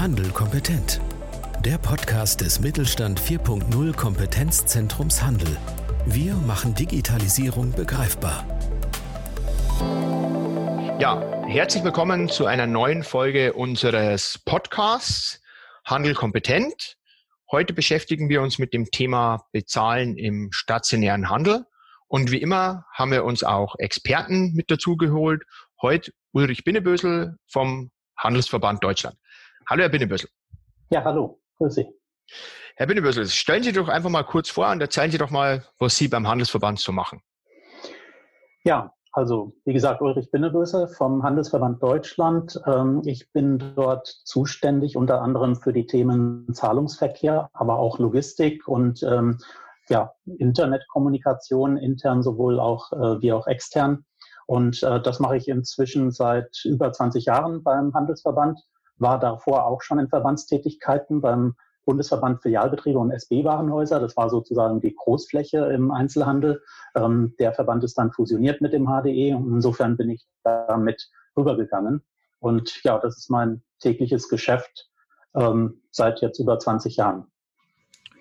Handel kompetent. Der Podcast des Mittelstand 4.0 Kompetenzzentrums Handel. Wir machen Digitalisierung begreifbar. Ja, herzlich willkommen zu einer neuen Folge unseres Podcasts Handel kompetent. Heute beschäftigen wir uns mit dem Thema Bezahlen im stationären Handel. Und wie immer haben wir uns auch Experten mit dazu geholt. Heute Ulrich Binnebösel vom Handelsverband Deutschland. Hallo, Herr Binnebösel. Ja, hallo. Grüß Sie. Herr Binnebösel, stellen Sie doch einfach mal kurz vor und erzählen Sie doch mal, was Sie beim Handelsverband so machen. Ja, also wie gesagt, Ulrich Binnebösel vom Handelsverband Deutschland. Ähm, ich bin dort zuständig unter anderem für die Themen Zahlungsverkehr, aber auch Logistik und ähm, ja, Internetkommunikation, intern sowohl auch äh, wie auch extern. Und äh, das mache ich inzwischen seit über 20 Jahren beim Handelsverband, war davor auch schon in Verbandstätigkeiten beim Bundesverband Filialbetriebe und SB-Warenhäuser. Das war sozusagen die Großfläche im Einzelhandel. Ähm, der Verband ist dann fusioniert mit dem HDE und insofern bin ich damit rübergegangen. Und ja, das ist mein tägliches Geschäft ähm, seit jetzt über 20 Jahren.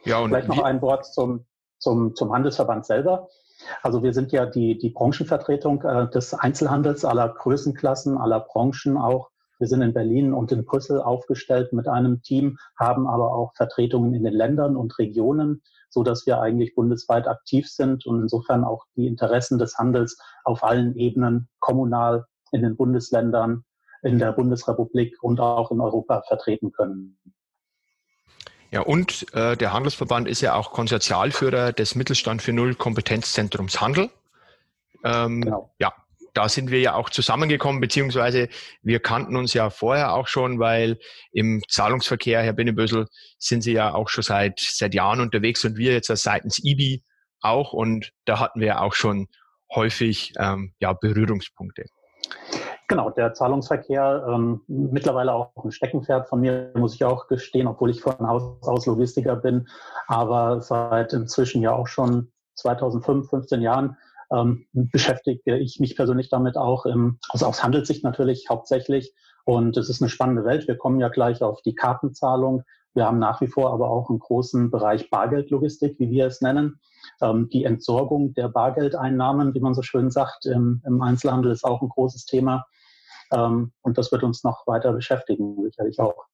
Ja, und Vielleicht noch ein Wort zum, zum, zum Handelsverband selber. Also wir sind ja die, die Branchenvertretung äh, des Einzelhandels aller Größenklassen, aller Branchen auch. Wir sind in Berlin und in Brüssel aufgestellt mit einem Team, haben aber auch Vertretungen in den Ländern und Regionen, so dass wir eigentlich bundesweit aktiv sind und insofern auch die Interessen des Handels auf allen Ebenen, kommunal, in den Bundesländern, in der Bundesrepublik und auch in Europa vertreten können. Ja, und äh, der Handelsverband ist ja auch Konsortialführer des Mittelstand für Null Kompetenzzentrums Handel. Ähm, genau. Ja, da sind wir ja auch zusammengekommen, beziehungsweise wir kannten uns ja vorher auch schon, weil im Zahlungsverkehr, Herr Binnebösel, sind Sie ja auch schon seit, seit Jahren unterwegs und wir jetzt seitens IBI auch und da hatten wir auch schon häufig ähm, ja, Berührungspunkte. Genau, der Zahlungsverkehr, ähm, mittlerweile auch ein Steckenpferd von mir, muss ich auch gestehen, obwohl ich von Haus aus Logistiker bin, aber seit inzwischen ja auch schon 2005, 15 Jahren ähm, beschäftige ich mich persönlich damit auch, im, also aus Handelssicht natürlich hauptsächlich. Und es ist eine spannende Welt. Wir kommen ja gleich auf die Kartenzahlung. Wir haben nach wie vor aber auch einen großen Bereich Bargeldlogistik, wie wir es nennen. Ähm, die Entsorgung der Bargeldeinnahmen, wie man so schön sagt, im, im Einzelhandel ist auch ein großes Thema. Ähm, und das wird uns noch weiter beschäftigen, sicherlich auch.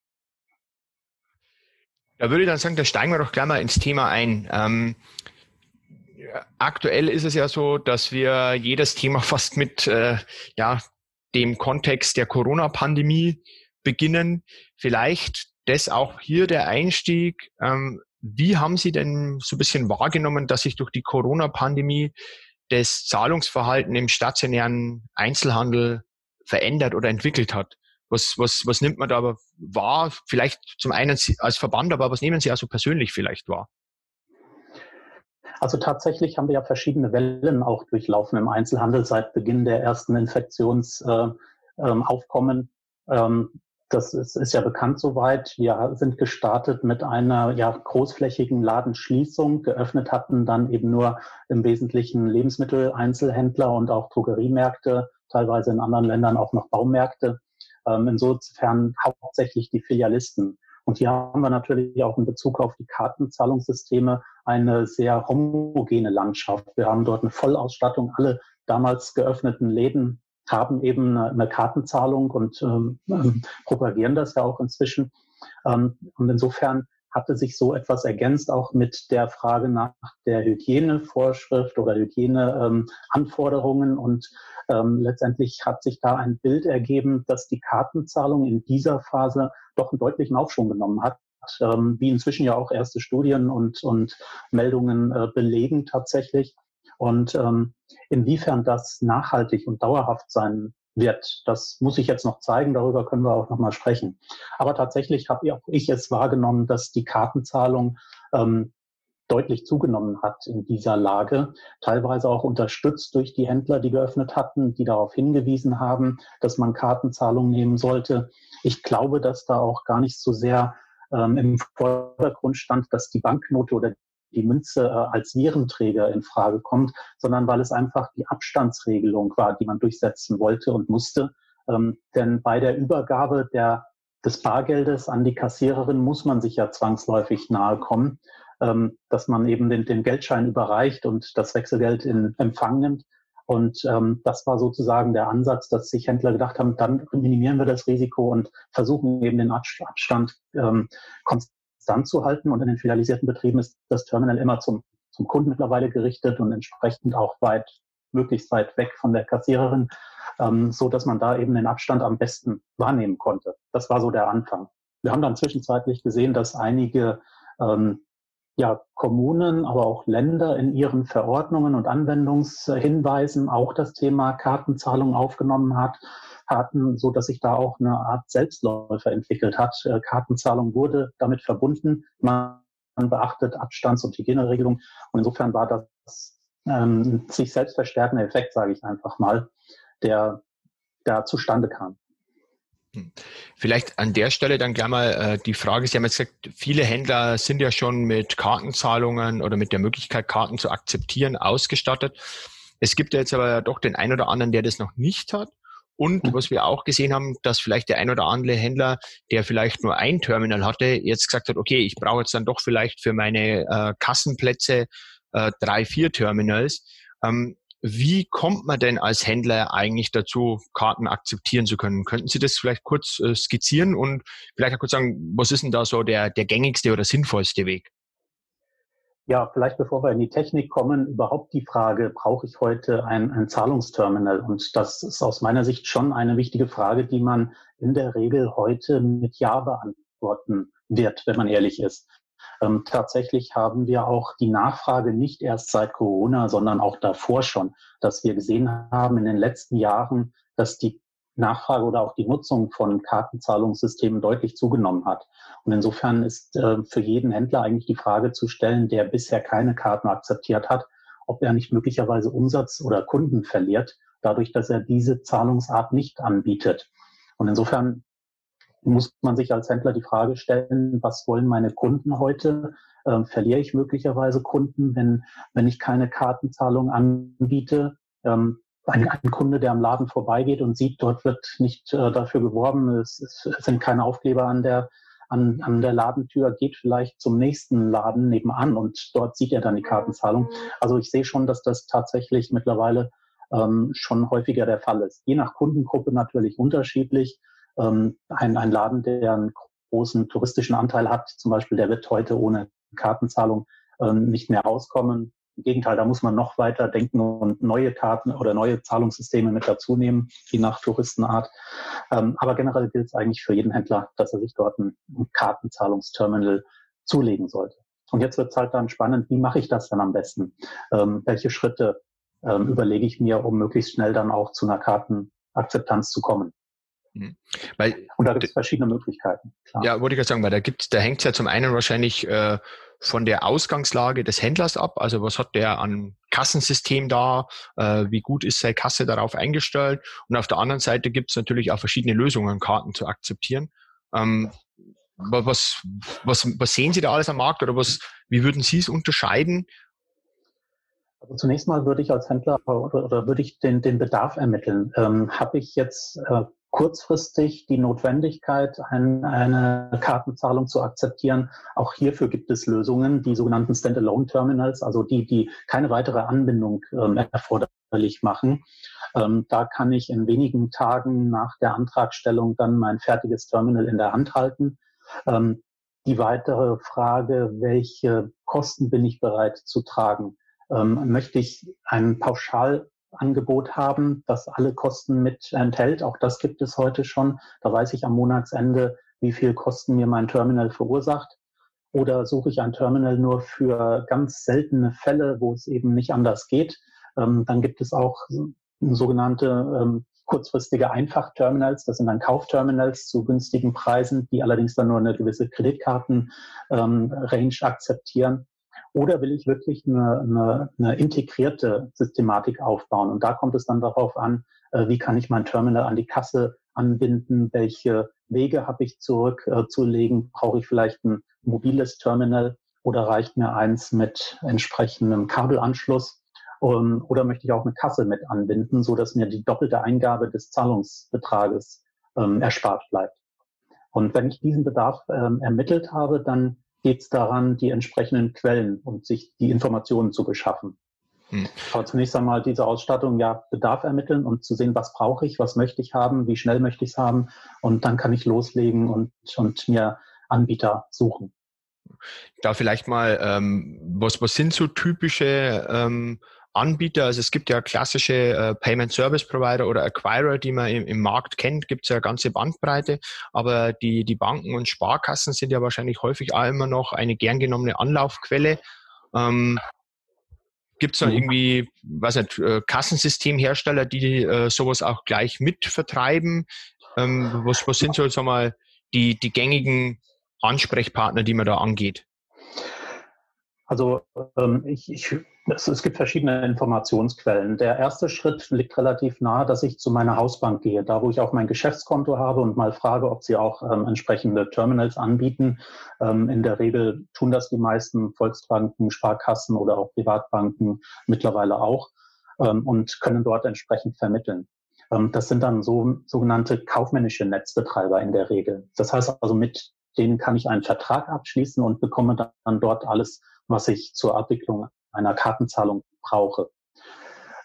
Da würde ich dann sagen, da steigen wir doch gleich mal ins Thema ein. Ähm, aktuell ist es ja so, dass wir jedes Thema fast mit äh, ja, dem Kontext der Corona-Pandemie beginnen. Vielleicht das auch hier der Einstieg. Ähm, wie haben Sie denn so ein bisschen wahrgenommen, dass sich durch die Corona-Pandemie das Zahlungsverhalten im stationären Einzelhandel verändert oder entwickelt hat. Was, was, was nimmt man da aber wahr? Vielleicht zum einen als Verband, aber was nehmen Sie also persönlich vielleicht wahr? Also tatsächlich haben wir ja verschiedene Wellen auch durchlaufen im Einzelhandel seit Beginn der ersten Infektionsaufkommen. Äh, ähm, das ist, ist ja bekannt soweit. Wir sind gestartet mit einer ja, großflächigen Ladenschließung. Geöffnet hatten dann eben nur im Wesentlichen Lebensmitteleinzelhändler und auch Drogeriemärkte teilweise in anderen Ländern auch noch Baumärkte. Ähm, insofern hauptsächlich die Filialisten. Und hier haben wir natürlich auch in Bezug auf die Kartenzahlungssysteme eine sehr homogene Landschaft. Wir haben dort eine Vollausstattung. Alle damals geöffneten Läden haben eben eine, Kartenzahlung und ähm, ähm, propagieren das ja auch inzwischen. Ähm, und insofern hatte sich so etwas ergänzt, auch mit der Frage nach der Hygienevorschrift oder Hygieneanforderungen. Ähm, und ähm, letztendlich hat sich da ein Bild ergeben, dass die Kartenzahlung in dieser Phase doch einen deutlichen Aufschwung genommen hat. Ähm, wie inzwischen ja auch erste Studien und, und Meldungen äh, belegen tatsächlich. Und ähm, inwiefern das nachhaltig und dauerhaft sein wird. Das muss ich jetzt noch zeigen, darüber können wir auch nochmal sprechen. Aber tatsächlich habe auch ich es wahrgenommen, dass die Kartenzahlung ähm, deutlich zugenommen hat in dieser Lage, teilweise auch unterstützt durch die Händler, die geöffnet hatten, die darauf hingewiesen haben, dass man Kartenzahlung nehmen sollte. Ich glaube, dass da auch gar nicht so sehr ähm, im Vordergrund stand, dass die Banknote oder die Münze äh, als Virenträger in Frage kommt, sondern weil es einfach die Abstandsregelung war, die man durchsetzen wollte und musste. Ähm, denn bei der Übergabe der des Bargeldes an die Kassiererin muss man sich ja zwangsläufig nahe kommen, ähm, dass man eben den, den Geldschein überreicht und das Wechselgeld in Empfang nimmt. Und ähm, das war sozusagen der Ansatz, dass sich Händler gedacht haben, dann minimieren wir das Risiko und versuchen eben den Abstand ähm, konstant zu halten. Und in den filialisierten Betrieben ist das Terminal immer zum, zum Kunden mittlerweile gerichtet und entsprechend auch weit, möglichst weit weg von der Kassiererin, ähm, so dass man da eben den Abstand am besten wahrnehmen konnte. Das war so der Anfang. Wir haben dann zwischenzeitlich gesehen, dass einige ähm, ja, Kommunen, aber auch Länder in ihren Verordnungen und Anwendungshinweisen auch das Thema Kartenzahlung aufgenommen hat, hatten, so dass sich da auch eine Art Selbstläufer entwickelt hat. Äh, Kartenzahlung wurde damit verbunden. Man beachtet Abstands- und Hygieneregelungen. Und insofern war das ähm, sich selbst verstärkende Effekt, sage ich einfach mal, der da zustande kam. Hm. Vielleicht an der Stelle dann gleich mal äh, die Frage, Sie haben jetzt gesagt, viele Händler sind ja schon mit Kartenzahlungen oder mit der Möglichkeit, Karten zu akzeptieren, ausgestattet. Es gibt ja jetzt aber doch den einen oder anderen, der das noch nicht hat. Und mhm. was wir auch gesehen haben, dass vielleicht der ein oder andere Händler, der vielleicht nur ein Terminal hatte, jetzt gesagt hat, okay, ich brauche jetzt dann doch vielleicht für meine äh, Kassenplätze äh, drei, vier Terminals. Ähm, wie kommt man denn als Händler eigentlich dazu, Karten akzeptieren zu können? Könnten Sie das vielleicht kurz äh, skizzieren und vielleicht auch kurz sagen, was ist denn da so der, der gängigste oder sinnvollste Weg? Ja, vielleicht bevor wir in die Technik kommen, überhaupt die Frage, brauche ich heute ein, ein Zahlungsterminal? Und das ist aus meiner Sicht schon eine wichtige Frage, die man in der Regel heute mit Ja beantworten wird, wenn man ehrlich ist. Ähm, tatsächlich haben wir auch die Nachfrage nicht erst seit Corona, sondern auch davor schon, dass wir gesehen haben in den letzten Jahren, dass die Nachfrage oder auch die Nutzung von Kartenzahlungssystemen deutlich zugenommen hat. Und insofern ist äh, für jeden Händler eigentlich die Frage zu stellen, der bisher keine Karten akzeptiert hat, ob er nicht möglicherweise Umsatz oder Kunden verliert, dadurch, dass er diese Zahlungsart nicht anbietet. Und insofern muss man sich als Händler die Frage stellen, was wollen meine Kunden heute? Ähm, verliere ich möglicherweise Kunden, wenn, wenn ich keine Kartenzahlung anbiete? Ähm, ein, ein, Kunde, der am Laden vorbeigeht und sieht, dort wird nicht äh, dafür geworben, es, es, sind keine Aufkleber an der, an, an der Ladentür, geht vielleicht zum nächsten Laden nebenan und dort sieht er dann die Kartenzahlung. Also ich sehe schon, dass das tatsächlich mittlerweile ähm, schon häufiger der Fall ist. Je nach Kundengruppe natürlich unterschiedlich ähm, ein, ein Laden, der einen großen touristischen Anteil hat, zum Beispiel, der wird heute ohne Kartenzahlung ähm, nicht mehr auskommen. Im Gegenteil, da muss man noch weiter denken und neue Karten oder neue Zahlungssysteme mit dazu nehmen, je nach Touristenart. Ähm, aber generell gilt es eigentlich für jeden Händler, dass er sich dort ein, ein Kartenzahlungsterminal zulegen sollte. Und jetzt wird es halt dann spannend, wie mache ich das dann am besten? Ähm, welche Schritte ähm, überlege ich mir, um möglichst schnell dann auch zu einer Kartenakzeptanz zu kommen? Mhm. Weil, und da gibt es verschiedene Möglichkeiten. Klar. Ja, wollte ich gerade sagen, weil da da hängt es ja zum einen wahrscheinlich äh, von der Ausgangslage des Händlers ab. Also was hat der an Kassensystem da? Äh, wie gut ist seine Kasse darauf eingestellt? Und auf der anderen Seite gibt es natürlich auch verschiedene Lösungen, Karten zu akzeptieren. Ähm, was, was, was sehen Sie da alles am Markt oder was, wie würden Sie es unterscheiden? Also zunächst mal würde ich als Händler oder, oder würde ich den, den Bedarf ermitteln. Ähm, Habe ich jetzt äh, kurzfristig die Notwendigkeit, ein, eine Kartenzahlung zu akzeptieren. Auch hierfür gibt es Lösungen, die sogenannten Standalone-Terminals, also die, die keine weitere Anbindung ähm, erforderlich machen. Ähm, da kann ich in wenigen Tagen nach der Antragstellung dann mein fertiges Terminal in der Hand halten. Ähm, die weitere Frage, welche Kosten bin ich bereit zu tragen? Ähm, möchte ich einen Pauschal Angebot haben, das alle Kosten mit enthält. Auch das gibt es heute schon. Da weiß ich am Monatsende, wie viel Kosten mir mein Terminal verursacht. Oder suche ich ein Terminal nur für ganz seltene Fälle, wo es eben nicht anders geht. Ähm, dann gibt es auch sogenannte ähm, kurzfristige Einfachterminals. Das sind dann Kaufterminals zu günstigen Preisen, die allerdings dann nur eine gewisse Kreditkartenrange ähm, akzeptieren. Oder will ich wirklich eine, eine, eine integrierte Systematik aufbauen? Und da kommt es dann darauf an, äh, wie kann ich mein Terminal an die Kasse anbinden? Welche Wege habe ich zurückzulegen? Äh, Brauche ich vielleicht ein mobiles Terminal oder reicht mir eins mit entsprechendem Kabelanschluss? Um, oder möchte ich auch eine Kasse mit anbinden, so dass mir die doppelte Eingabe des Zahlungsbetrages ähm, erspart bleibt? Und wenn ich diesen Bedarf ähm, ermittelt habe, dann geht es daran, die entsprechenden Quellen und sich die Informationen zu beschaffen. Hm. Aber zunächst einmal diese Ausstattung, ja, Bedarf ermitteln und zu sehen, was brauche ich, was möchte ich haben, wie schnell möchte ich es haben. Und dann kann ich loslegen und, und mir Anbieter suchen. Da vielleicht mal, ähm, was, was sind so typische ähm, Anbieter, also es gibt ja klassische äh, Payment Service Provider oder Acquirer, die man im, im Markt kennt, gibt es ja eine ganze Bandbreite, aber die, die Banken und Sparkassen sind ja wahrscheinlich häufig auch immer noch eine gern genommene Anlaufquelle. Ähm, Gibt es da mhm. irgendwie, was nicht, äh, Kassensystemhersteller, die äh, sowas auch gleich mit vertreiben? Ähm, was, was sind so, sag mal, die, die gängigen Ansprechpartner, die man da angeht? Also ähm, ich, ich, es, es, gibt verschiedene Informationsquellen. Der erste Schritt liegt relativ nahe, dass ich zu meiner Hausbank gehe, da wo ich auch mein Geschäftskonto habe und mal frage, ob sie auch ähm, entsprechende Terminals anbieten. Ähm, in der Regel tun das die meisten Volksbanken, Sparkassen oder auch Privatbanken mittlerweile auch ähm, und können dort entsprechend vermitteln. Ähm, das sind dann so sogenannte kaufmännische Netzbetreiber in der Regel. Das heißt also, mit denen kann ich einen Vertrag abschließen und bekomme dann dort alles was ich zur Abwicklung einer Kartenzahlung brauche.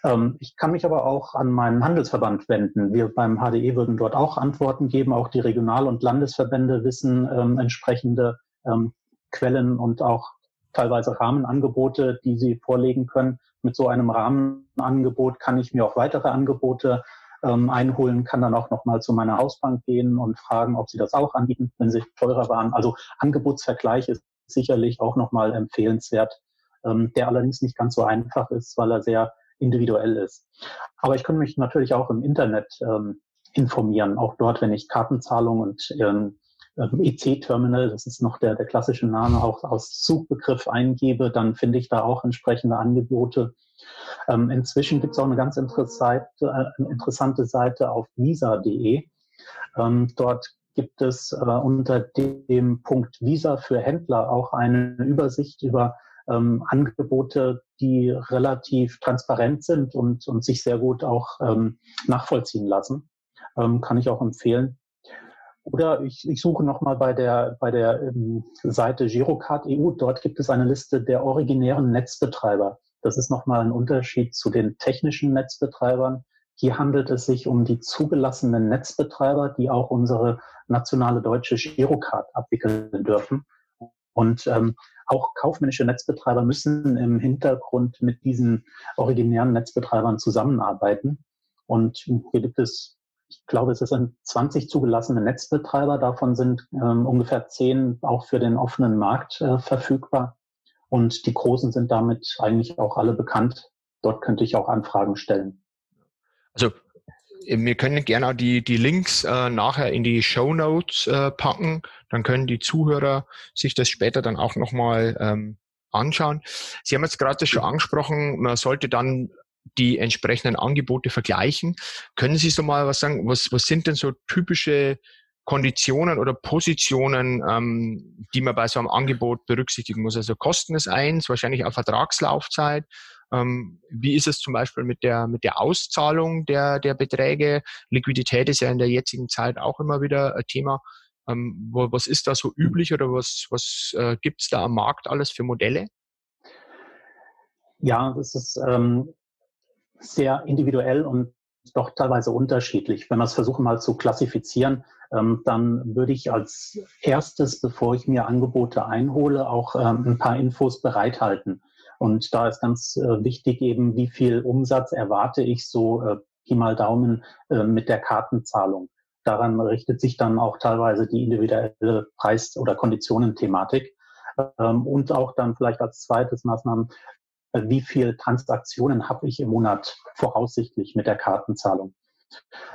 Ähm, ich kann mich aber auch an meinen Handelsverband wenden. Wir beim HDE würden dort auch Antworten geben. Auch die Regional- und Landesverbände wissen ähm, entsprechende ähm, Quellen und auch teilweise Rahmenangebote, die sie vorlegen können. Mit so einem Rahmenangebot kann ich mir auch weitere Angebote ähm, einholen, kann dann auch nochmal zu meiner Hausbank gehen und fragen, ob sie das auch anbieten, wenn sie teurer waren. Also Angebotsvergleich ist sicherlich auch nochmal empfehlenswert, ähm, der allerdings nicht ganz so einfach ist, weil er sehr individuell ist. Aber ich kann mich natürlich auch im Internet ähm, informieren, auch dort, wenn ich Kartenzahlung und ähm, EC-Terminal, das ist noch der, der klassische Name, auch aus Suchbegriff eingebe, dann finde ich da auch entsprechende Angebote. Ähm, inzwischen gibt es auch eine ganz interessante, äh, interessante Seite auf visa.de. Ähm, dort gibt es äh, unter dem Punkt Visa für Händler auch eine Übersicht über ähm, Angebote, die relativ transparent sind und, und sich sehr gut auch ähm, nachvollziehen lassen. Ähm, kann ich auch empfehlen. Oder ich, ich suche nochmal bei der, bei der ähm, Seite Girocard EU. Dort gibt es eine Liste der originären Netzbetreiber. Das ist nochmal ein Unterschied zu den technischen Netzbetreibern. Hier handelt es sich um die zugelassenen Netzbetreiber, die auch unsere nationale deutsche Girocard abwickeln dürfen. Und ähm, auch kaufmännische Netzbetreiber müssen im Hintergrund mit diesen originären Netzbetreibern zusammenarbeiten. Und hier gibt es, ich glaube, es sind 20 zugelassene Netzbetreiber. Davon sind ähm, ungefähr 10 auch für den offenen Markt äh, verfügbar. Und die großen sind damit eigentlich auch alle bekannt. Dort könnte ich auch Anfragen stellen. Also wir können gerne auch die, die Links äh, nachher in die Show Notes äh, packen. Dann können die Zuhörer sich das später dann auch nochmal ähm, anschauen. Sie haben jetzt gerade schon angesprochen, man sollte dann die entsprechenden Angebote vergleichen. Können Sie so mal was sagen, was, was sind denn so typische Konditionen oder Positionen, ähm, die man bei so einem Angebot berücksichtigen muss? Also Kosten ist eins, wahrscheinlich auch Vertragslaufzeit. Ähm, wie ist es zum Beispiel mit der, mit der Auszahlung der, der Beträge? Liquidität ist ja in der jetzigen Zeit auch immer wieder ein Thema. Ähm, was ist da so üblich oder was, was äh, gibt es da am Markt alles für Modelle? Ja, das ist ähm, sehr individuell und doch teilweise unterschiedlich. Wenn wir es versuchen mal zu klassifizieren, ähm, dann würde ich als erstes, bevor ich mir Angebote einhole, auch ähm, ein paar Infos bereithalten. Und da ist ganz äh, wichtig eben, wie viel Umsatz erwarte ich so äh, Pi mal Daumen äh, mit der Kartenzahlung. Daran richtet sich dann auch teilweise die individuelle Preis- oder Konditionenthematik. Ähm, und auch dann vielleicht als zweites Maßnahmen, äh, wie viel Transaktionen habe ich im Monat voraussichtlich mit der Kartenzahlung.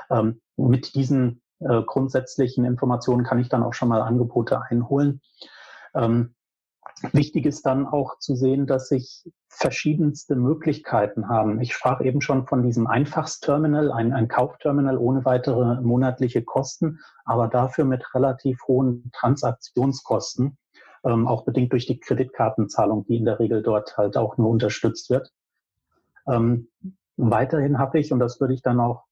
Ähm, mit diesen äh, grundsätzlichen Informationen kann ich dann auch schon mal Angebote einholen. Ähm, Wichtig ist dann auch zu sehen, dass sich verschiedenste Möglichkeiten haben. Ich sprach eben schon von diesem Einfachsterminal, ein, ein Kaufterminal ohne weitere monatliche Kosten, aber dafür mit relativ hohen Transaktionskosten, ähm, auch bedingt durch die Kreditkartenzahlung, die in der Regel dort halt auch nur unterstützt wird. Ähm, weiterhin habe ich, und das würde ich dann auch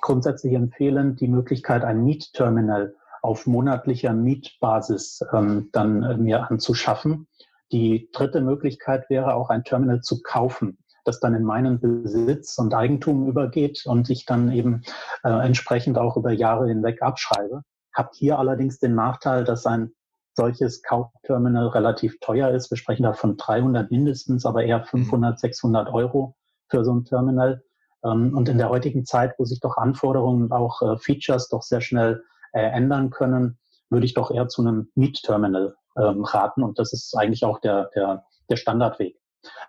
grundsätzlich empfehlen, die Möglichkeit, ein Mietterminal auf monatlicher Mietbasis ähm, dann äh, mir anzuschaffen. Die dritte Möglichkeit wäre auch ein Terminal zu kaufen, das dann in meinen Besitz und Eigentum übergeht und ich dann eben äh, entsprechend auch über Jahre hinweg abschreibe. Hab hier allerdings den Nachteil, dass ein solches Kaufterminal relativ teuer ist. Wir sprechen da von 300 mindestens, aber eher 500, 600 Euro für so ein Terminal. Ähm, und in der heutigen Zeit, wo sich doch Anforderungen und auch äh, Features doch sehr schnell äh, ändern können, würde ich doch eher zu einem Mietterminal ähm, raten. Und das ist eigentlich auch der, der, der Standardweg.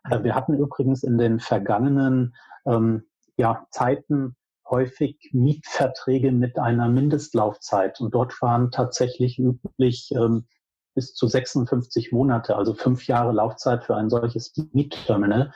Äh, wir hatten übrigens in den vergangenen ähm, ja, Zeiten häufig Mietverträge mit einer Mindestlaufzeit. Und dort waren tatsächlich üblich ähm, bis zu 56 Monate, also fünf Jahre Laufzeit für ein solches Mietterminal.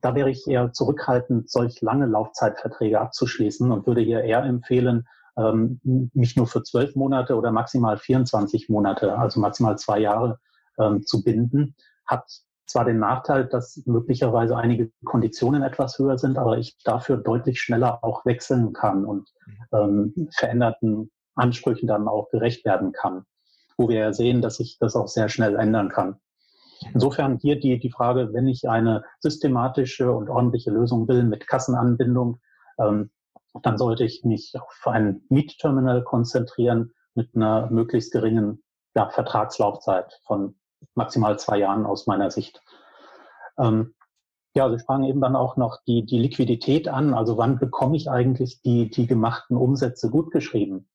Da wäre ich eher zurückhaltend, solch lange Laufzeitverträge abzuschließen und würde hier eher empfehlen, ähm, mich nur für zwölf Monate oder maximal 24 Monate, also maximal zwei Jahre ähm, zu binden. Hat zwar den Nachteil, dass möglicherweise einige Konditionen etwas höher sind, aber ich dafür deutlich schneller auch wechseln kann und ähm, veränderten Ansprüchen dann auch gerecht werden kann, wo wir ja sehen, dass sich das auch sehr schnell ändern kann. Insofern hier die, die Frage, wenn ich eine systematische und ordentliche Lösung will mit Kassenanbindung, ähm, dann sollte ich mich auf ein Mietterminal konzentrieren mit einer möglichst geringen ja, Vertragslaufzeit von maximal zwei Jahren aus meiner Sicht. Ähm, ja, Sie sprachen eben dann auch noch die, die Liquidität an. Also wann bekomme ich eigentlich die, die gemachten Umsätze gutgeschrieben?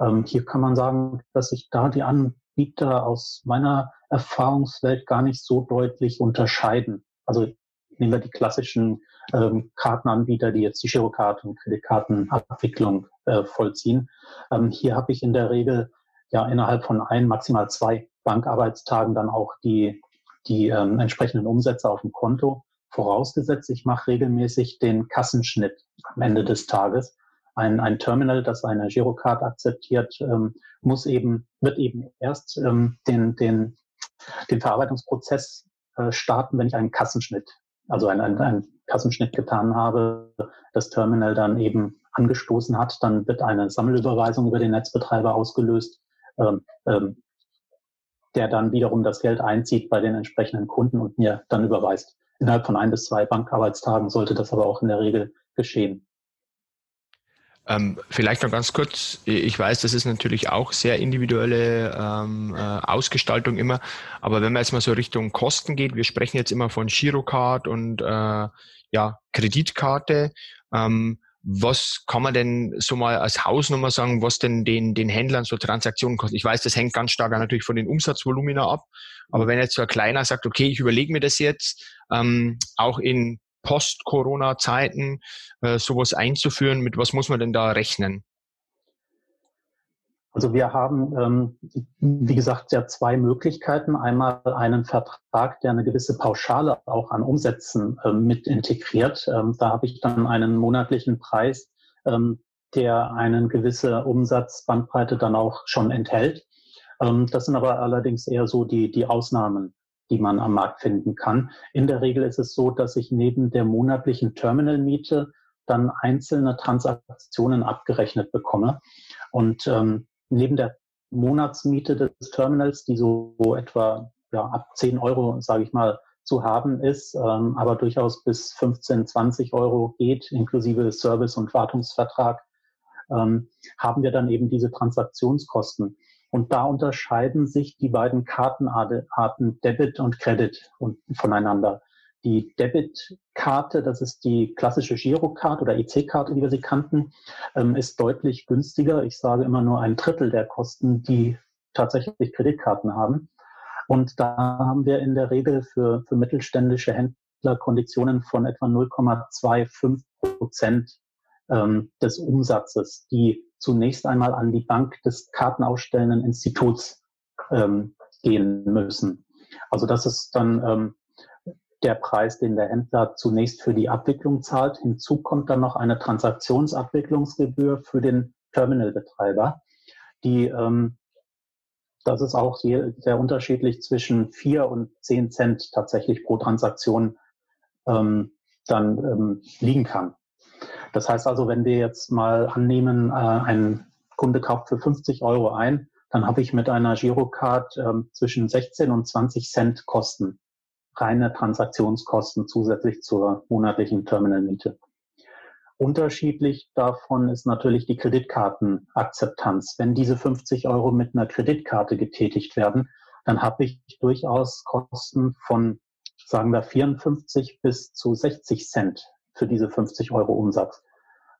Ähm, hier kann man sagen, dass sich da die Anbieter aus meiner Erfahrungswelt gar nicht so deutlich unterscheiden. Also nehmen wir die klassischen ähm, Kartenanbieter, die jetzt die Girocard und Kreditkartenabwicklung äh, vollziehen. Ähm, hier habe ich in der Regel ja innerhalb von ein, maximal zwei Bankarbeitstagen dann auch die, die ähm, entsprechenden Umsätze auf dem Konto. Vorausgesetzt, ich mache regelmäßig den Kassenschnitt am Ende des Tages. Ein, ein Terminal, das eine Girocard akzeptiert, ähm, muss eben, wird eben erst ähm, den, den den Verarbeitungsprozess äh, starten, wenn ich einen Kassenschnitt, also einen, einen, Kassenschnitt getan habe, das Terminal dann eben angestoßen hat, dann wird eine Sammelüberweisung über den Netzbetreiber ausgelöst, ähm, ähm, der dann wiederum das Geld einzieht bei den entsprechenden Kunden und mir dann überweist. Innerhalb von ein bis zwei Bankarbeitstagen sollte das aber auch in der Regel geschehen. Ähm, vielleicht noch ganz kurz, ich weiß, das ist natürlich auch sehr individuelle ähm, äh, Ausgestaltung immer, aber wenn man jetzt mal so Richtung Kosten geht, wir sprechen jetzt immer von Girocard und äh, ja, Kreditkarte. Ähm, was kann man denn so mal als Hausnummer sagen, was denn den, den Händlern so Transaktionen kostet? Ich weiß, das hängt ganz stark natürlich von den Umsatzvolumina ab, aber wenn jetzt so ein Kleiner sagt, okay, ich überlege mir das jetzt, ähm, auch in Post-Corona-Zeiten äh, sowas einzuführen? Mit was muss man denn da rechnen? Also wir haben, ähm, wie gesagt, ja zwei Möglichkeiten. Einmal einen Vertrag, der eine gewisse Pauschale auch an Umsätzen ähm, mit integriert. Ähm, da habe ich dann einen monatlichen Preis, ähm, der eine gewisse Umsatzbandbreite dann auch schon enthält. Ähm, das sind aber allerdings eher so die, die Ausnahmen die man am Markt finden kann. In der Regel ist es so, dass ich neben der monatlichen Terminalmiete dann einzelne Transaktionen abgerechnet bekomme. Und ähm, neben der Monatsmiete des Terminals, die so etwa ja, ab 10 Euro, sage ich mal, zu haben ist, ähm, aber durchaus bis 15, 20 Euro geht, inklusive Service- und Wartungsvertrag, ähm, haben wir dann eben diese Transaktionskosten. Und da unterscheiden sich die beiden Kartenarten Debit und Credit voneinander. Die Debitkarte, das ist die klassische Girocard oder EC-Karte, wie wir sie kannten, ähm, ist deutlich günstiger. Ich sage immer nur ein Drittel der Kosten, die tatsächlich Kreditkarten haben. Und da haben wir in der Regel für, für mittelständische Händler Konditionen von etwa 0,25 Prozent ähm, des Umsatzes, die zunächst einmal an die Bank des kartenausstellenden Instituts ähm, gehen müssen. Also das ist dann ähm, der Preis, den der Händler zunächst für die Abwicklung zahlt. Hinzu kommt dann noch eine Transaktionsabwicklungsgebühr für den Terminalbetreiber, die ähm, das ist auch sehr, unterschiedlich zwischen vier und zehn Cent tatsächlich pro Transaktion ähm, dann ähm, liegen kann. Das heißt also, wenn wir jetzt mal annehmen, äh, ein Kunde kauft für 50 Euro ein, dann habe ich mit einer Girocard ähm, zwischen 16 und 20 Cent Kosten, reine Transaktionskosten zusätzlich zur monatlichen Terminalmiete. Unterschiedlich davon ist natürlich die Kreditkartenakzeptanz. Wenn diese 50 Euro mit einer Kreditkarte getätigt werden, dann habe ich durchaus Kosten von, sagen wir, 54 bis zu 60 Cent für diese 50 Euro Umsatz.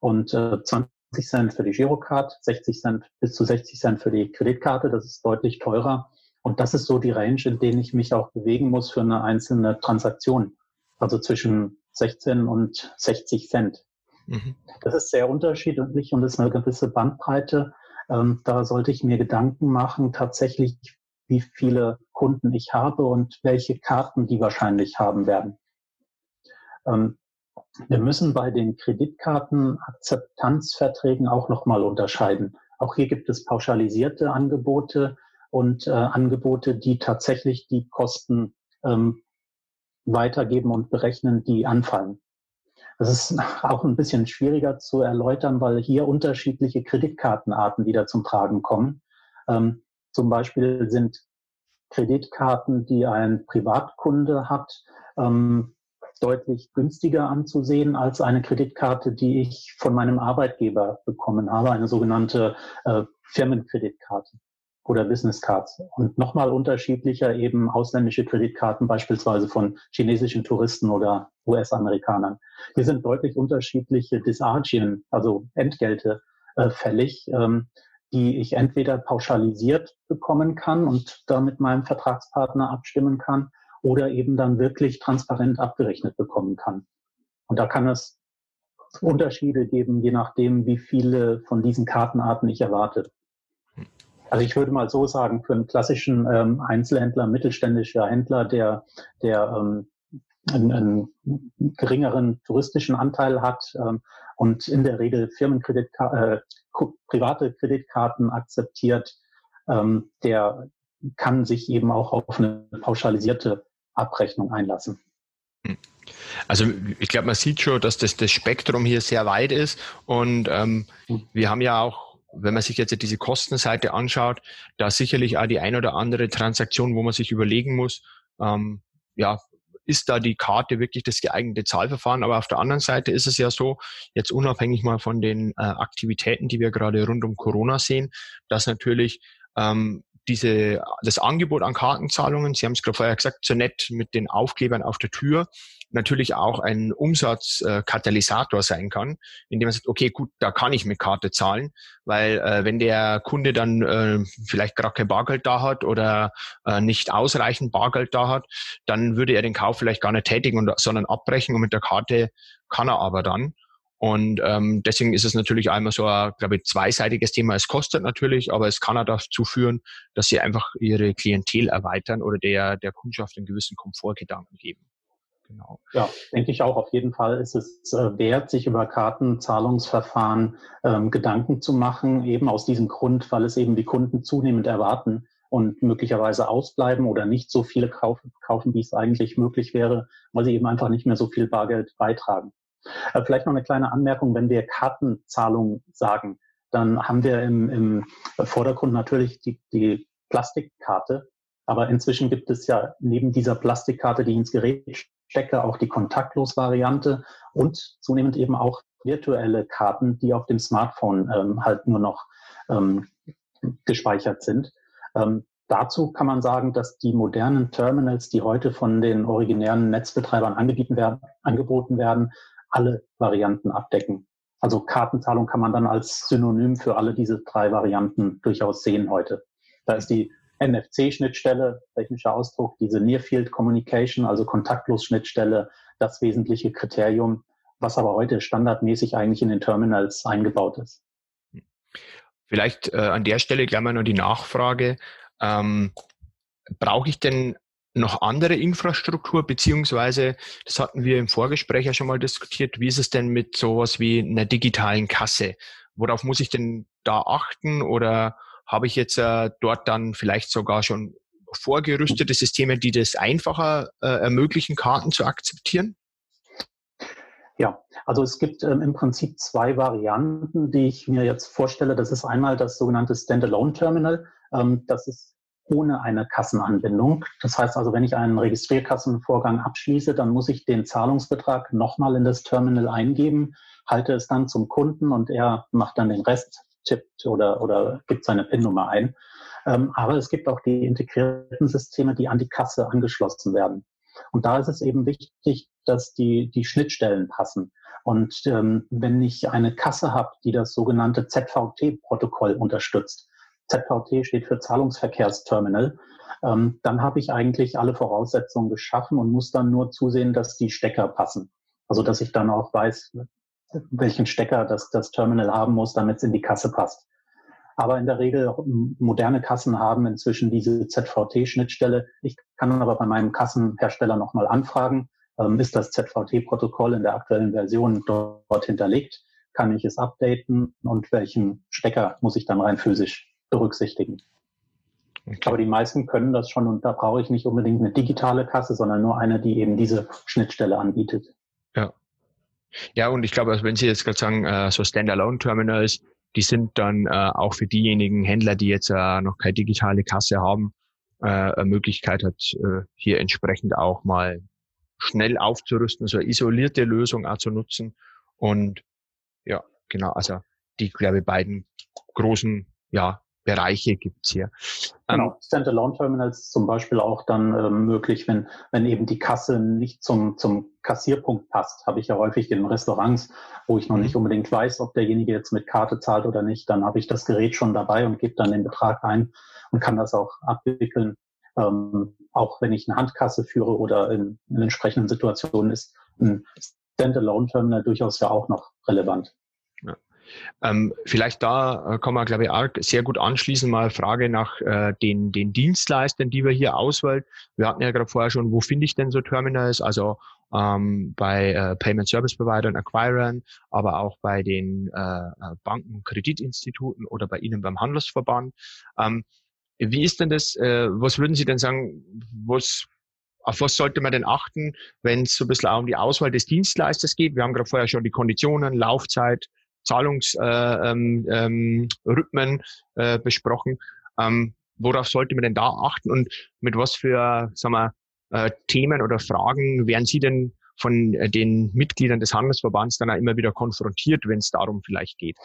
Und äh, 20 Cent für die Girocard, 60 Cent bis zu 60 Cent für die Kreditkarte. Das ist deutlich teurer. Und das ist so die Range, in denen ich mich auch bewegen muss für eine einzelne Transaktion. Also zwischen 16 und 60 Cent. Mhm. Das ist sehr unterschiedlich und ist eine gewisse Bandbreite. Ähm, da sollte ich mir Gedanken machen, tatsächlich, wie viele Kunden ich habe und welche Karten die wahrscheinlich haben werden. Ähm, wir müssen bei den Kreditkartenakzeptanzverträgen auch nochmal unterscheiden. Auch hier gibt es pauschalisierte Angebote und äh, Angebote, die tatsächlich die Kosten ähm, weitergeben und berechnen, die anfallen. Das ist auch ein bisschen schwieriger zu erläutern, weil hier unterschiedliche Kreditkartenarten wieder zum Tragen kommen. Ähm, zum Beispiel sind Kreditkarten, die ein Privatkunde hat, ähm, deutlich günstiger anzusehen als eine Kreditkarte, die ich von meinem Arbeitgeber bekommen habe, eine sogenannte äh, Firmenkreditkarte oder Business Cards. Und nochmal unterschiedlicher eben ausländische Kreditkarten, beispielsweise von chinesischen Touristen oder US-Amerikanern. Hier sind deutlich unterschiedliche Disargien, also Entgelte äh, fällig, ähm, die ich entweder pauschalisiert bekommen kann und da mit meinem Vertragspartner abstimmen kann oder eben dann wirklich transparent abgerechnet bekommen kann. Und da kann es Unterschiede geben, je nachdem, wie viele von diesen Kartenarten ich erwarte. Also ich würde mal so sagen, für einen klassischen ähm, Einzelhändler, mittelständischer Händler, der, der ähm, einen, einen geringeren touristischen Anteil hat ähm, und in der Regel Firmenkreditkarten, äh, private Kreditkarten akzeptiert, ähm, der kann sich eben auch auf eine pauschalisierte Abrechnung einlassen. Hm. Also ich glaube, man sieht schon, dass das, das Spektrum hier sehr weit ist und ähm, hm. wir haben ja auch wenn man sich jetzt diese Kostenseite anschaut, da sicherlich auch die ein oder andere Transaktion, wo man sich überlegen muss, ähm, ja, ist da die Karte wirklich das geeignete Zahlverfahren? Aber auf der anderen Seite ist es ja so, jetzt unabhängig mal von den äh, Aktivitäten, die wir gerade rund um Corona sehen, dass natürlich ähm, diese, das Angebot an Kartenzahlungen, Sie haben es gerade vorher gesagt, so nett mit den Aufklebern auf der Tür, natürlich auch ein Umsatzkatalysator äh, sein kann, indem man sagt, okay, gut, da kann ich mit Karte zahlen, weil äh, wenn der Kunde dann äh, vielleicht gerade kein Bargeld da hat oder äh, nicht ausreichend Bargeld da hat, dann würde er den Kauf vielleicht gar nicht tätigen, und, sondern abbrechen und mit der Karte kann er aber dann. Und ähm, deswegen ist es natürlich einmal so ein, glaube ich, zweiseitiges Thema. Es kostet natürlich, aber es kann auch dazu führen, dass sie einfach ihre Klientel erweitern oder der, der Kundschaft einen gewissen Komfortgedanken geben. Genau. Ja, denke ich auch. Auf jeden Fall ist es äh, wert, sich über Kartenzahlungsverfahren ähm, Gedanken zu machen, eben aus diesem Grund, weil es eben die Kunden zunehmend erwarten und möglicherweise ausbleiben oder nicht so viele kaufen, kaufen wie es eigentlich möglich wäre, weil sie eben einfach nicht mehr so viel Bargeld beitragen. Äh, vielleicht noch eine kleine Anmerkung, wenn wir Kartenzahlung sagen, dann haben wir im, im Vordergrund natürlich die, die Plastikkarte, aber inzwischen gibt es ja neben dieser Plastikkarte, die ich ins Gerät stecke, auch die Kontaktlos-Variante und zunehmend eben auch virtuelle Karten, die auf dem Smartphone ähm, halt nur noch ähm, gespeichert sind. Ähm, dazu kann man sagen, dass die modernen Terminals, die heute von den originären Netzbetreibern angeboten werden, angeboten werden alle Varianten abdecken. Also Kartenzahlung kann man dann als Synonym für alle diese drei Varianten durchaus sehen heute. Da ist die NFC-Schnittstelle, technischer Ausdruck, diese Near-Field Communication, also Kontaktlos-Schnittstelle, das wesentliche Kriterium, was aber heute standardmäßig eigentlich in den Terminals eingebaut ist. Vielleicht äh, an der Stelle gleich mal noch die Nachfrage. Ähm, brauche ich denn noch andere Infrastruktur, beziehungsweise, das hatten wir im Vorgespräch ja schon mal diskutiert, wie ist es denn mit sowas wie einer digitalen Kasse? Worauf muss ich denn da achten oder habe ich jetzt äh, dort dann vielleicht sogar schon vorgerüstete Systeme, die das einfacher äh, ermöglichen, Karten zu akzeptieren? Ja, also es gibt ähm, im Prinzip zwei Varianten, die ich mir jetzt vorstelle. Das ist einmal das sogenannte Standalone Terminal. Ähm, das ist ohne eine Kassenanbindung. Das heißt also, wenn ich einen Registrierkassenvorgang abschließe, dann muss ich den Zahlungsbetrag nochmal in das Terminal eingeben, halte es dann zum Kunden und er macht dann den Rest, tippt oder, oder gibt seine PIN-Nummer ein. Ähm, aber es gibt auch die integrierten Systeme, die an die Kasse angeschlossen werden. Und da ist es eben wichtig, dass die, die Schnittstellen passen. Und ähm, wenn ich eine Kasse habe, die das sogenannte ZVT-Protokoll unterstützt, ZVT steht für Zahlungsverkehrsterminal, ähm, dann habe ich eigentlich alle Voraussetzungen geschaffen und muss dann nur zusehen, dass die Stecker passen. Also dass ich dann auch weiß, welchen Stecker das, das Terminal haben muss, damit es in die Kasse passt. Aber in der Regel moderne Kassen haben inzwischen diese ZVT-Schnittstelle. Ich kann aber bei meinem Kassenhersteller nochmal anfragen, ähm, ist das ZVT-Protokoll in der aktuellen Version dort, dort hinterlegt? Kann ich es updaten und welchen Stecker muss ich dann rein physisch berücksichtigen? Okay. Aber die meisten können das schon und da brauche ich nicht unbedingt eine digitale Kasse, sondern nur eine, die eben diese Schnittstelle anbietet. Ja. Ja, und ich glaube, wenn Sie jetzt gerade sagen, äh, so Standalone-Terminals, die sind dann äh, auch für diejenigen Händler, die jetzt äh, noch keine digitale Kasse haben, eine Möglichkeit hat, hier entsprechend auch mal schnell aufzurüsten, so eine isolierte Lösung auch zu nutzen. Und ja, genau, also die, glaube ich, beiden großen ja, Bereiche gibt's hier. Genau, ähm, Standalone-Terminals zum Beispiel auch dann ähm, möglich, wenn, wenn eben die Kasse nicht zum, zum Kassierpunkt passt. Habe ich ja häufig in Restaurants, wo ich noch mhm. nicht unbedingt weiß, ob derjenige jetzt mit Karte zahlt oder nicht. Dann habe ich das Gerät schon dabei und gebe dann den Betrag ein und kann das auch abwickeln. Ähm, auch wenn ich eine Handkasse führe oder in, in entsprechenden Situationen ist ein Standalone-Terminal durchaus ja auch noch relevant. Ja. Ähm, vielleicht da äh, kann man, glaube ich, auch sehr gut anschließen, mal Frage nach äh, den, den Dienstleistern, die wir hier auswählen. Wir hatten ja gerade vorher schon, wo finde ich denn so Terminals? Also ähm, bei äh, Payment Service Providern, Acquirern, aber auch bei den äh, äh, Banken, Kreditinstituten oder bei Ihnen beim Handelsverband. Ähm, wie ist denn das? Äh, was würden Sie denn sagen? Was auf was sollte man denn achten, wenn es so ein bisschen auch um die Auswahl des Dienstleisters geht? Wir haben gerade vorher schon die Konditionen, Laufzeit, Zahlungsrhythmen äh, ähm, ähm, äh, besprochen. Ähm, worauf sollte man denn da achten und mit was für sagen wir, äh, Themen oder Fragen werden Sie denn von äh, den Mitgliedern des Handelsverbands dann auch immer wieder konfrontiert, wenn es darum vielleicht geht?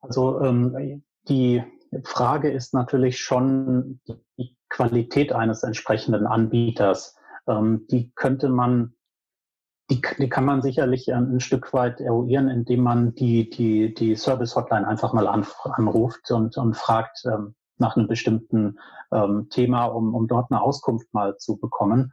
Also ähm, die Frage ist natürlich schon die Qualität eines entsprechenden Anbieters. Ähm, die könnte man die, die kann man sicherlich ein Stück weit eruieren, indem man die, die, die Service-Hotline einfach mal an, anruft und, und fragt ähm, nach einem bestimmten ähm, Thema, um, um dort eine Auskunft mal zu bekommen.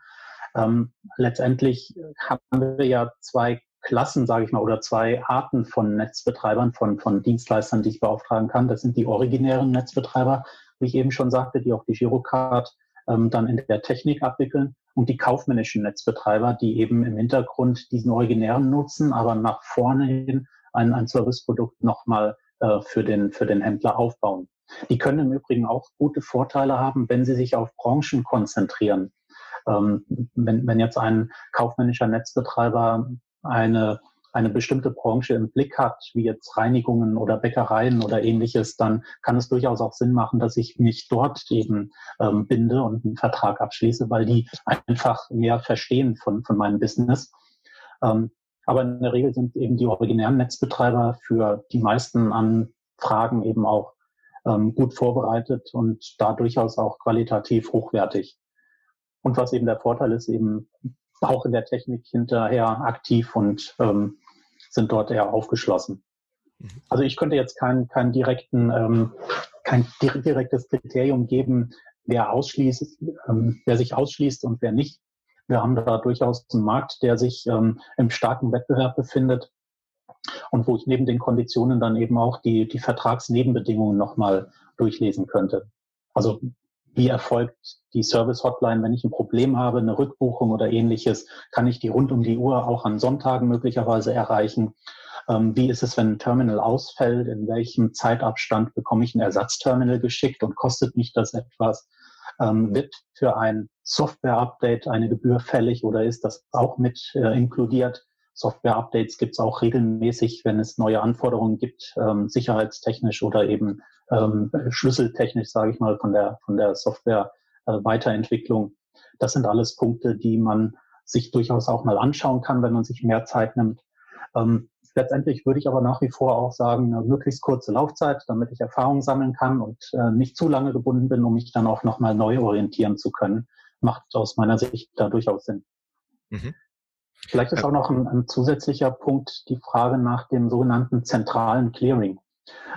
Ähm, letztendlich haben wir ja zwei Klassen, sage ich mal, oder zwei Arten von Netzbetreibern, von, von Dienstleistern, die ich beauftragen kann. Das sind die originären Netzbetreiber, wie ich eben schon sagte, die auch die Girocard ähm, dann in der Technik abwickeln und die kaufmännischen Netzbetreiber, die eben im Hintergrund diesen originären nutzen, aber nach vorne hin ein, ein Serviceprodukt nochmal äh, für, den, für den Händler aufbauen. Die können im Übrigen auch gute Vorteile haben, wenn sie sich auf Branchen konzentrieren. Ähm, wenn, wenn jetzt ein kaufmännischer Netzbetreiber eine eine bestimmte Branche im Blick hat, wie jetzt Reinigungen oder Bäckereien oder ähnliches, dann kann es durchaus auch Sinn machen, dass ich mich dort eben ähm, binde und einen Vertrag abschließe, weil die einfach mehr verstehen von, von meinem Business. Ähm, aber in der Regel sind eben die originären Netzbetreiber für die meisten Anfragen eben auch ähm, gut vorbereitet und da durchaus auch qualitativ hochwertig. Und was eben der Vorteil ist, eben auch in der Technik hinterher aktiv und ähm, sind dort eher aufgeschlossen. Mhm. Also ich könnte jetzt keinen keinen direkten, ähm, kein direktes Kriterium geben, wer ausschließt, ähm, wer sich ausschließt und wer nicht. Wir haben da durchaus einen Markt, der sich ähm, im starken Wettbewerb befindet und wo ich neben den Konditionen dann eben auch die, die Vertragsnebenbedingungen nochmal durchlesen könnte. Also wie erfolgt die Service-Hotline, wenn ich ein Problem habe, eine Rückbuchung oder ähnliches, kann ich die rund um die Uhr auch an Sonntagen möglicherweise erreichen? Ähm, wie ist es, wenn ein Terminal ausfällt? In welchem Zeitabstand bekomme ich ein Ersatzterminal geschickt und kostet mich das etwas? Ähm, wird für ein Software-Update eine Gebühr fällig oder ist das auch mit äh, inkludiert? Software-Updates gibt es auch regelmäßig, wenn es neue Anforderungen gibt, ähm, sicherheitstechnisch oder eben ähm, schlüsseltechnisch, sage ich mal, von der, von der Software-Weiterentwicklung. Äh, das sind alles Punkte, die man sich durchaus auch mal anschauen kann, wenn man sich mehr Zeit nimmt. Ähm, letztendlich würde ich aber nach wie vor auch sagen, eine möglichst kurze Laufzeit, damit ich Erfahrung sammeln kann und äh, nicht zu lange gebunden bin, um mich dann auch nochmal neu orientieren zu können, macht aus meiner Sicht da durchaus Sinn. Mhm. Vielleicht ist auch noch ein, ein, zusätzlicher Punkt die Frage nach dem sogenannten zentralen Clearing.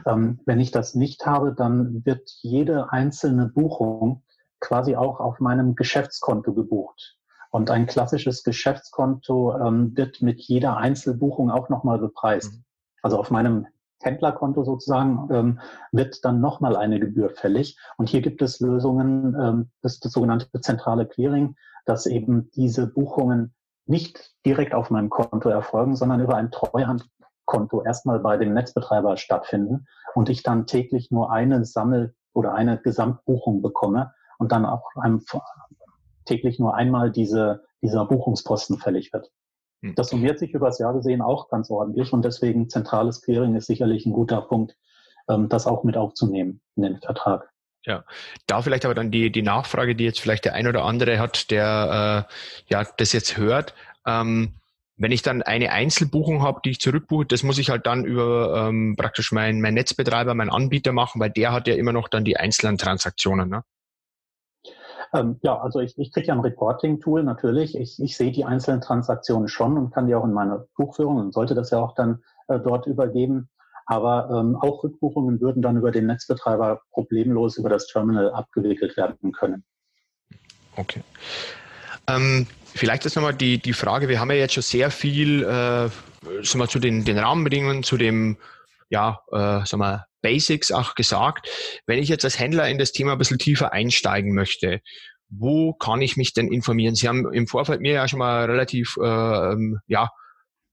Ähm, wenn ich das nicht habe, dann wird jede einzelne Buchung quasi auch auf meinem Geschäftskonto gebucht. Und ein klassisches Geschäftskonto ähm, wird mit jeder Einzelbuchung auch nochmal bepreist. Mhm. Also auf meinem Händlerkonto sozusagen ähm, wird dann nochmal eine Gebühr fällig. Und hier gibt es Lösungen, ähm, das, das sogenannte zentrale Clearing, dass eben diese Buchungen nicht direkt auf meinem Konto erfolgen, sondern über ein Treuhandkonto erstmal bei dem Netzbetreiber stattfinden und ich dann täglich nur eine Sammel- oder eine Gesamtbuchung bekomme und dann auch einem täglich nur einmal diese, dieser Buchungsposten fällig wird. Hm. Das summiert sich übers Jahr gesehen auch ganz ordentlich und deswegen zentrales Clearing ist sicherlich ein guter Punkt, ähm, das auch mit aufzunehmen in den Vertrag. Ja, da vielleicht aber dann die, die Nachfrage, die jetzt vielleicht der ein oder andere hat, der äh, ja das jetzt hört. Ähm, wenn ich dann eine Einzelbuchung habe, die ich zurückbuche, das muss ich halt dann über ähm, praktisch meinen mein Netzbetreiber, meinen Anbieter machen, weil der hat ja immer noch dann die einzelnen Transaktionen. Ne? Ähm, ja, also ich, ich kriege ja ein Reporting-Tool natürlich. Ich, ich sehe die einzelnen Transaktionen schon und kann die auch in meine Buchführung und sollte das ja auch dann äh, dort übergeben. Aber ähm, auch Rückbuchungen würden dann über den Netzbetreiber problemlos über das Terminal abgewickelt werden können. Okay. Ähm, vielleicht ist nochmal die, die Frage, wir haben ja jetzt schon sehr viel äh, sagen wir, zu den, den Rahmenbedingungen, zu dem ja, äh, sagen wir, Basics auch gesagt. Wenn ich jetzt als Händler in das Thema ein bisschen tiefer einsteigen möchte, wo kann ich mich denn informieren? Sie haben im Vorfeld mir ja schon mal relativ äh, ja,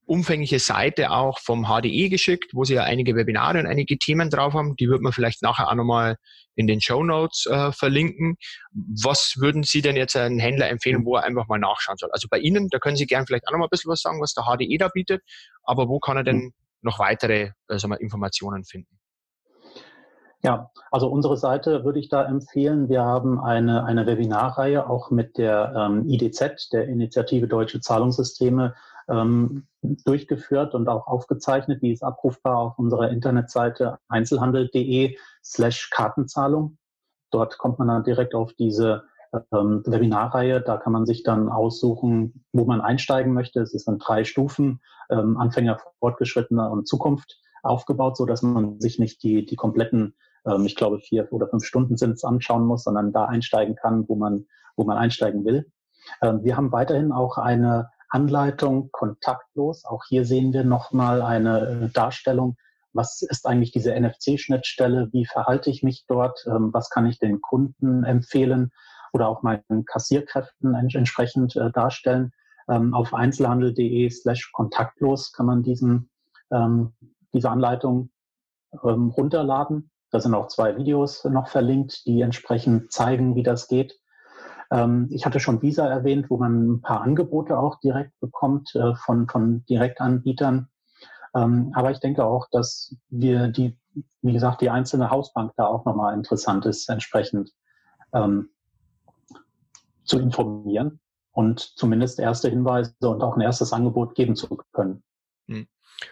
umfängliche Seite auch vom HDE geschickt, wo Sie ja einige Webinare und einige Themen drauf haben. Die wird man vielleicht nachher auch nochmal in den Show Notes äh, verlinken. Was würden Sie denn jetzt einem Händler empfehlen, wo er einfach mal nachschauen soll? Also bei Ihnen, da können Sie gerne vielleicht auch nochmal ein bisschen was sagen, was der HDE da bietet, aber wo kann er denn noch weitere äh, sagen Informationen finden? Ja, also unsere Seite würde ich da empfehlen. Wir haben eine, eine Webinarreihe auch mit der ähm, IDZ, der Initiative Deutsche Zahlungssysteme, ähm, durchgeführt und auch aufgezeichnet. Die ist abrufbar auf unserer Internetseite einzelhandel.de slash Kartenzahlung. Dort kommt man dann direkt auf diese ähm, Webinarreihe. Da kann man sich dann aussuchen, wo man einsteigen möchte. Es ist in drei Stufen, ähm, Anfänger, Fortgeschrittener und Zukunft aufgebaut, so dass man sich nicht die, die kompletten, ähm, ich glaube, vier oder fünf Stunden sind es anschauen muss, sondern da einsteigen kann, wo man, wo man einsteigen will. Ähm, wir haben weiterhin auch eine Anleitung kontaktlos. Auch hier sehen wir nochmal eine äh, Darstellung. Was ist eigentlich diese NFC-Schnittstelle? Wie verhalte ich mich dort? Ähm, was kann ich den Kunden empfehlen oder auch meinen Kassierkräften entsprechend äh, darstellen? Ähm, auf einzelhandel.de slash kontaktlos kann man diesen, ähm, diese Anleitung runterladen. Da sind auch zwei Videos noch verlinkt, die entsprechend zeigen, wie das geht. Ähm, ich hatte schon Visa erwähnt, wo man ein paar Angebote auch direkt bekommt äh, von, von Direktanbietern. Ähm, aber ich denke auch, dass wir die, wie gesagt, die einzelne Hausbank da auch nochmal interessant ist, entsprechend ähm, zu informieren und zumindest erste Hinweise und auch ein erstes Angebot geben zu können. Hm.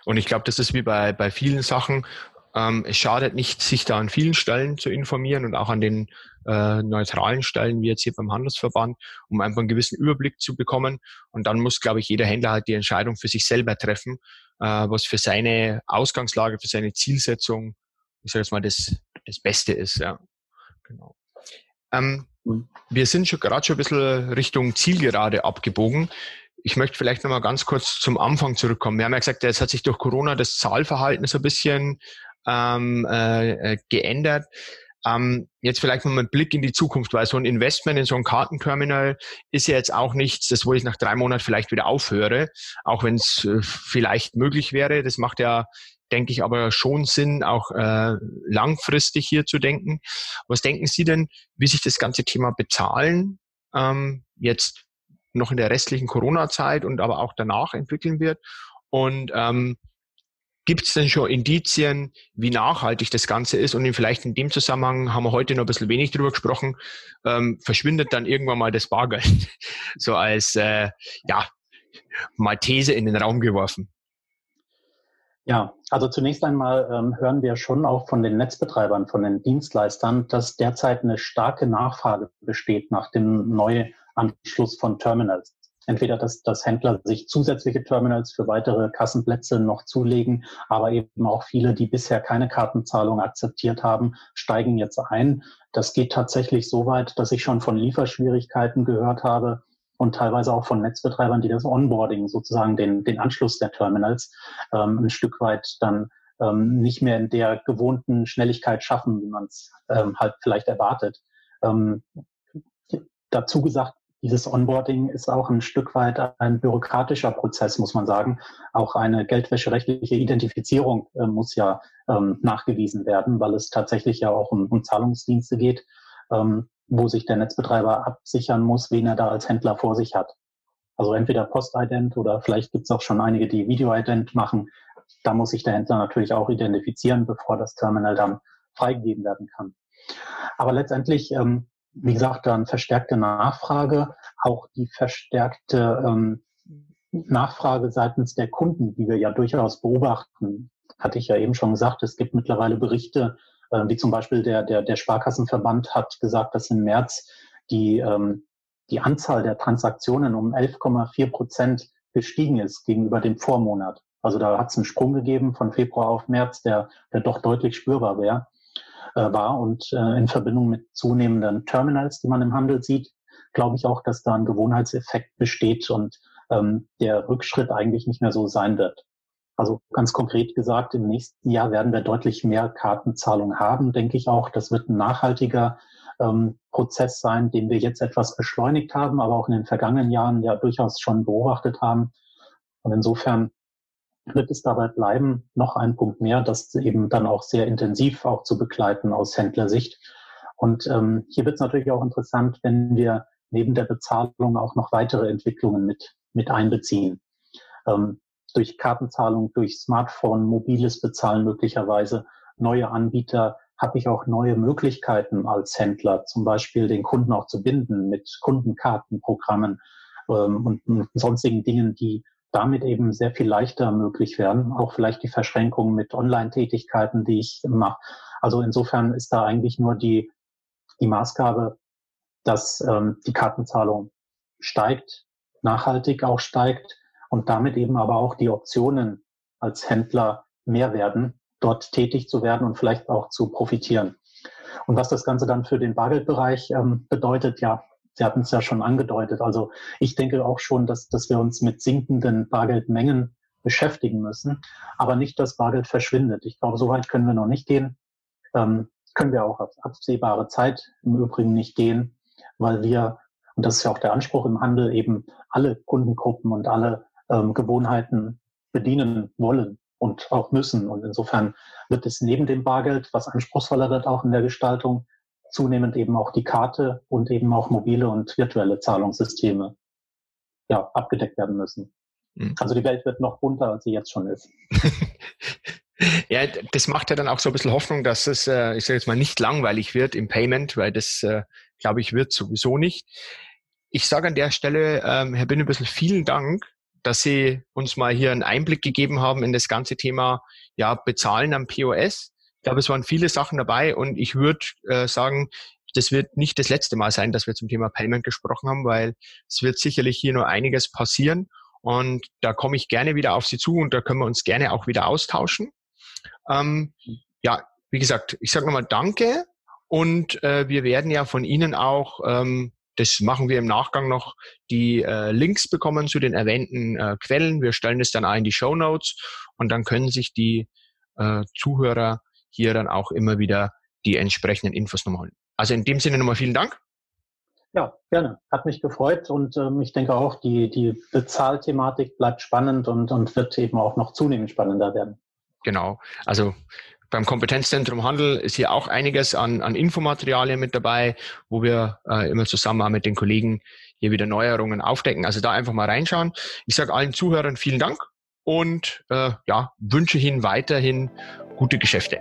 Und ich glaube, das ist wie bei, bei vielen Sachen, ähm, es schadet nicht, sich da an vielen Stellen zu informieren und auch an den äh, neutralen Stellen, wie jetzt hier beim Handelsverband, um einfach einen gewissen Überblick zu bekommen. Und dann muss, glaube ich, jeder Händler halt die Entscheidung für sich selber treffen, äh, was für seine Ausgangslage, für seine Zielsetzung, ich sage jetzt mal, das, das Beste ist. Ja. Genau. Ähm, mhm. wir sind schon gerade schon ein bisschen Richtung Zielgerade abgebogen. Ich möchte vielleicht nochmal ganz kurz zum Anfang zurückkommen. Wir haben ja gesagt, jetzt hat sich durch Corona das Zahlverhalten so ein bisschen ähm, äh, äh, geändert. Ähm, jetzt vielleicht mal ein Blick in die Zukunft, weil so ein Investment in so ein Kartenterminal ist ja jetzt auch nichts, das wo ich nach drei Monaten vielleicht wieder aufhöre, auch wenn es äh, vielleicht möglich wäre. Das macht ja, denke ich, aber schon Sinn, auch äh, langfristig hier zu denken. Was denken Sie denn, wie sich das ganze Thema Bezahlen ähm, jetzt noch in der restlichen Corona-Zeit und aber auch danach entwickeln wird? Und ähm, Gibt es denn schon Indizien, wie nachhaltig das Ganze ist? Und vielleicht in dem Zusammenhang haben wir heute noch ein bisschen wenig drüber gesprochen, ähm, verschwindet dann irgendwann mal das Bargeld. so als, äh, ja, mal These in den Raum geworfen. Ja, also zunächst einmal ähm, hören wir schon auch von den Netzbetreibern, von den Dienstleistern, dass derzeit eine starke Nachfrage besteht nach dem Neuanschluss von Terminals entweder, dass, dass Händler sich zusätzliche Terminals für weitere Kassenplätze noch zulegen, aber eben auch viele, die bisher keine Kartenzahlung akzeptiert haben, steigen jetzt ein. Das geht tatsächlich so weit, dass ich schon von Lieferschwierigkeiten gehört habe und teilweise auch von Netzbetreibern, die das Onboarding, sozusagen den, den Anschluss der Terminals, ähm, ein Stück weit dann ähm, nicht mehr in der gewohnten Schnelligkeit schaffen, wie man es ähm, halt vielleicht erwartet. Ähm, dazu gesagt, dieses Onboarding ist auch ein Stück weit ein bürokratischer Prozess, muss man sagen. Auch eine geldwäscherechtliche Identifizierung äh, muss ja ähm, nachgewiesen werden, weil es tatsächlich ja auch um, um Zahlungsdienste geht, ähm, wo sich der Netzbetreiber absichern muss, wen er da als Händler vor sich hat. Also entweder Postident oder vielleicht gibt es auch schon einige, die Videoident machen. Da muss sich der Händler natürlich auch identifizieren, bevor das Terminal dann freigegeben werden kann. Aber letztendlich ähm, wie gesagt, dann verstärkte Nachfrage, auch die verstärkte ähm, Nachfrage seitens der Kunden, die wir ja durchaus beobachten. Hatte ich ja eben schon gesagt, es gibt mittlerweile Berichte, äh, wie zum Beispiel der, der, der Sparkassenverband hat gesagt, dass im März die, ähm, die Anzahl der Transaktionen um 11,4 Prozent gestiegen ist gegenüber dem Vormonat. Also da hat es einen Sprung gegeben von Februar auf März, der, der doch deutlich spürbar wäre war. Und äh, in Verbindung mit zunehmenden Terminals, die man im Handel sieht, glaube ich auch, dass da ein Gewohnheitseffekt besteht und ähm, der Rückschritt eigentlich nicht mehr so sein wird. Also ganz konkret gesagt, im nächsten Jahr werden wir deutlich mehr Kartenzahlungen haben, denke ich auch. Das wird ein nachhaltiger ähm, Prozess sein, den wir jetzt etwas beschleunigt haben, aber auch in den vergangenen Jahren ja durchaus schon beobachtet haben. Und insofern wird es dabei bleiben, noch ein Punkt mehr, das eben dann auch sehr intensiv auch zu begleiten aus Händlersicht. Und ähm, hier wird es natürlich auch interessant, wenn wir neben der Bezahlung auch noch weitere Entwicklungen mit, mit einbeziehen. Ähm, durch Kartenzahlung, durch Smartphone, mobiles Bezahlen möglicherweise, neue Anbieter, habe ich auch neue Möglichkeiten als Händler, zum Beispiel den Kunden auch zu binden mit Kundenkartenprogrammen ähm, und, und sonstigen Dingen, die damit eben sehr viel leichter möglich werden. Auch vielleicht die Verschränkung mit Online-Tätigkeiten, die ich mache. Also insofern ist da eigentlich nur die, die Maßgabe, dass ähm, die Kartenzahlung steigt, nachhaltig auch steigt und damit eben aber auch die Optionen als Händler mehr werden, dort tätig zu werden und vielleicht auch zu profitieren. Und was das Ganze dann für den Bargeldbereich ähm, bedeutet, ja, Sie hatten es ja schon angedeutet. Also ich denke auch schon, dass, dass wir uns mit sinkenden Bargeldmengen beschäftigen müssen, aber nicht, dass Bargeld verschwindet. Ich glaube, so weit können wir noch nicht gehen. Ähm, können wir auch auf absehbare Zeit im Übrigen nicht gehen, weil wir, und das ist ja auch der Anspruch im Handel, eben alle Kundengruppen und alle ähm, Gewohnheiten bedienen wollen und auch müssen. Und insofern wird es neben dem Bargeld, was anspruchsvoller wird auch in der Gestaltung, zunehmend eben auch die Karte und eben auch mobile und virtuelle Zahlungssysteme ja, abgedeckt werden müssen. Mhm. Also die Welt wird noch bunter, als sie jetzt schon ist. ja, das macht ja dann auch so ein bisschen Hoffnung, dass es, äh, ich sage jetzt mal, nicht langweilig wird im Payment, weil das, äh, glaube ich, wird sowieso nicht. Ich sage an der Stelle, ähm, Herr Binnebüssel, vielen Dank, dass Sie uns mal hier einen Einblick gegeben haben in das ganze Thema ja, Bezahlen am POS glaube, es waren viele Sachen dabei und ich würde äh, sagen, das wird nicht das letzte Mal sein, dass wir zum Thema Payment gesprochen haben, weil es wird sicherlich hier noch einiges passieren und da komme ich gerne wieder auf Sie zu und da können wir uns gerne auch wieder austauschen. Ähm, ja, wie gesagt, ich sage nochmal Danke und äh, wir werden ja von Ihnen auch, ähm, das machen wir im Nachgang noch, die äh, Links bekommen zu den erwähnten äh, Quellen. Wir stellen das dann auch in die Show Notes und dann können sich die äh, Zuhörer hier dann auch immer wieder die entsprechenden Infos nochmal holen. Also in dem Sinne nochmal vielen Dank. Ja, gerne. Hat mich gefreut und ähm, ich denke auch, die, die Bezahlthematik bleibt spannend und, und wird eben auch noch zunehmend spannender werden. Genau. Also beim Kompetenzzentrum Handel ist hier auch einiges an, an Infomaterialien mit dabei, wo wir äh, immer zusammen mit den Kollegen hier wieder Neuerungen aufdecken. Also da einfach mal reinschauen. Ich sage allen Zuhörern vielen Dank und äh, ja, wünsche Ihnen weiterhin gute Geschäfte.